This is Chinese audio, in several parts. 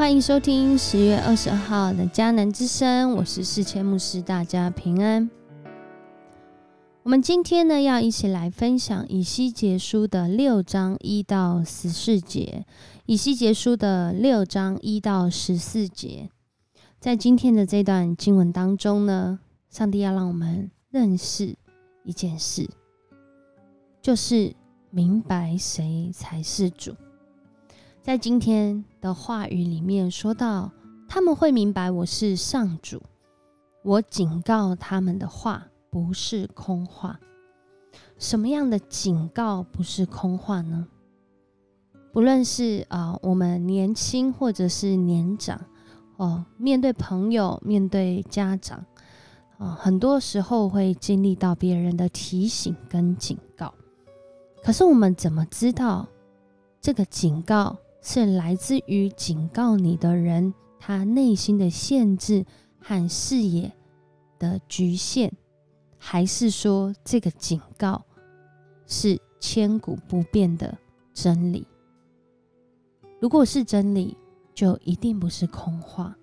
欢迎收听十月二十二号的迦南之声，我是世谦牧师，大家平安。我们今天呢，要一起来分享以西结书的六章一到十四节。以西结书的六章一到十四节，在今天的这段经文当中呢，上帝要让我们认识一件事，就是明白谁才是主。在今天的话语里面说到，他们会明白我是上主，我警告他们的话不是空话。什么样的警告不是空话呢？不论是啊，我们年轻或者是年长哦，面对朋友、面对家长啊，很多时候会经历到别人的提醒跟警告。可是我们怎么知道这个警告？是来自于警告你的人，他内心的限制和视野的局限，还是说这个警告是千古不变的真理？如果是真理，就一定不是空话，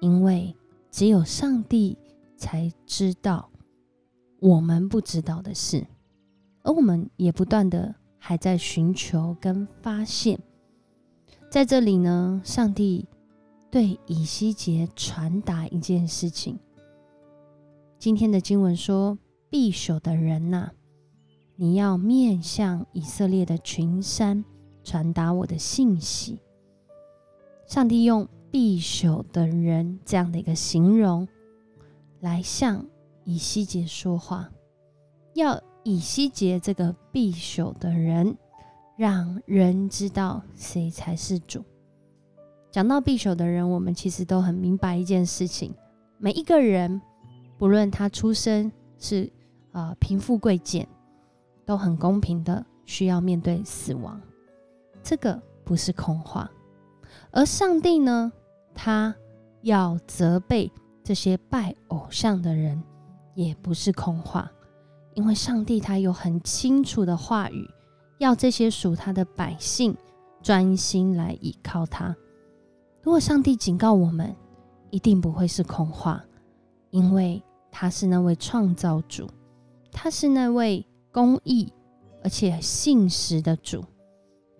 因为只有上帝才知道我们不知道的事，而我们也不断的还在寻求跟发现。在这里呢，上帝对以西结传达一件事情。今天的经文说：“必朽的人呐，你要面向以色列的群山，传达我的信息。”上帝用“必朽的人”这样的一个形容，来向以西结说话，要以西结这个必朽的人。让人知道谁才是主。讲到匕首的人，我们其实都很明白一件事情：每一个人，不论他出生是啊贫富贵贱，都很公平的需要面对死亡。这个不是空话。而上帝呢，他要责备这些拜偶像的人，也不是空话，因为上帝他有很清楚的话语。要这些属他的百姓专心来倚靠他。如果上帝警告我们，一定不会是空话，因为他是那位创造主，他是那位公义而且信实的主。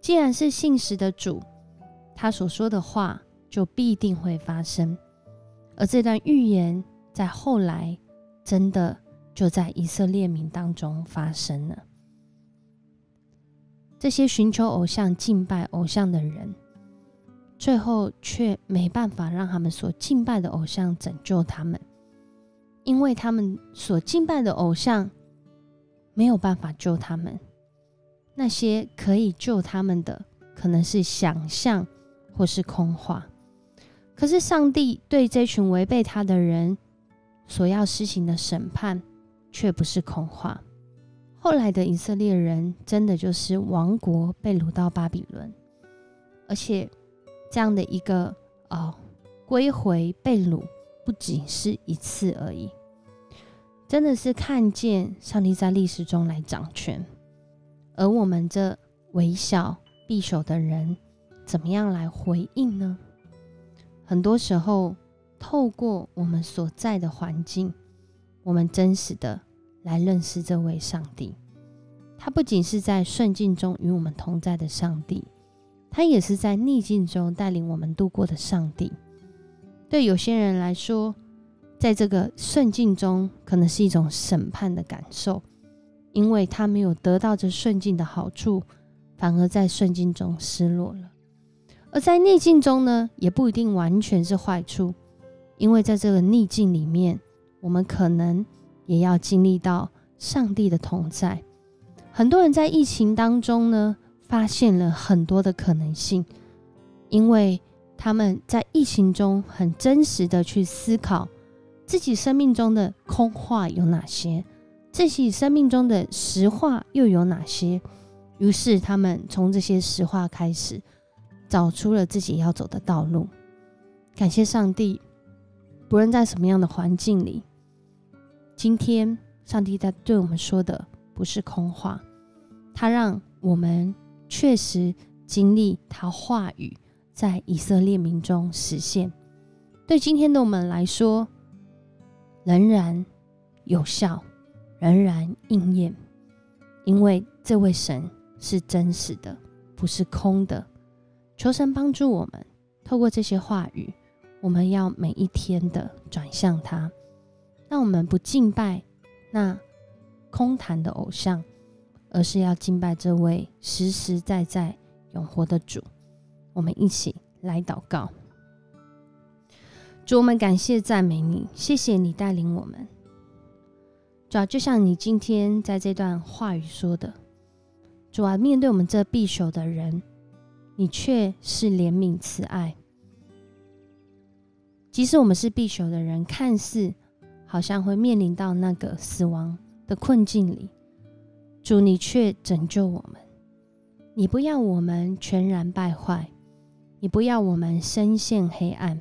既然是信实的主，他所说的话就必定会发生。而这段预言在后来真的就在以色列民当中发生了。这些寻求偶像、敬拜偶像的人，最后却没办法让他们所敬拜的偶像拯救他们，因为他们所敬拜的偶像没有办法救他们。那些可以救他们的，可能是想象或是空话。可是上帝对这群违背他的人所要施行的审判，却不是空话。后来的以色列人真的就是亡国被掳到巴比伦，而且这样的一个哦归回被掳不仅是一次而已，真的是看见上帝在历史中来掌权，而我们这微小匕首的人怎么样来回应呢？很多时候透过我们所在的环境，我们真实的。来认识这位上帝，他不仅是在顺境中与我们同在的上帝，他也是在逆境中带领我们度过的上帝。对有些人来说，在这个顺境中可能是一种审判的感受，因为他没有得到这顺境的好处，反而在顺境中失落了；而在逆境中呢，也不一定完全是坏处，因为在这个逆境里面，我们可能。也要经历到上帝的同在。很多人在疫情当中呢，发现了很多的可能性，因为他们在疫情中很真实的去思考自己生命中的空话有哪些，自己生命中的实话又有哪些。于是他们从这些实话开始，找出了自己要走的道路。感谢上帝，不论在什么样的环境里。今天，上帝在对我们说的不是空话，他让我们确实经历他话语在以色列民中实现。对今天的我们来说，仍然有效，仍然应验，因为这位神是真实的，不是空的。求神帮助我们，透过这些话语，我们要每一天的转向他，让我们不敬拜那空谈的偶像，而是要敬拜这位实实在在永活的主。我们一起来祷告。主，我们感谢赞美你，谢谢你带领我们。主啊，就像你今天在这段话语说的，主啊，面对我们这必朽的人，你却是怜悯慈爱。即使我们是必朽的人，看似好像会面临到那个死亡的困境里，主，你却拯救我们。你不要我们全然败坏，你不要我们深陷黑暗。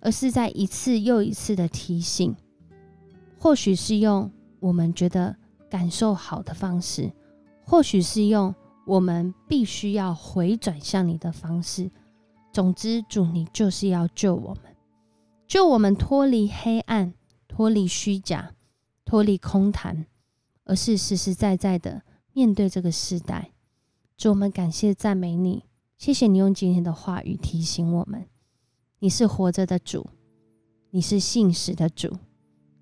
而是在一次又一次的提醒，或许是用我们觉得感受好的方式，或许是用我们必须要回转向你的方式。总之，主你就是要救我们，救我们脱离黑暗，脱离虚假，脱离空谈，而是实实在在的面对这个时代。主，我们感谢赞美你，谢谢你用今天的话语提醒我们。你是活着的主，你是信实的主，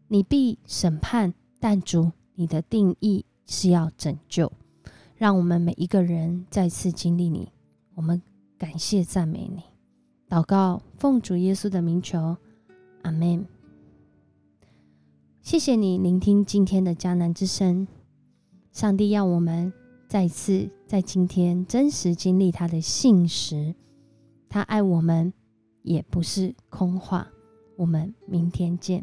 你必审判，但主你的定义是要拯救，让我们每一个人再次经历你。我们感谢赞美你，祷告奉主耶稣的名求，阿门。谢谢你聆听今天的迦南之声，上帝要我们再次在今天真实经历他的信实，他爱我们。也不是空话。我们明天见。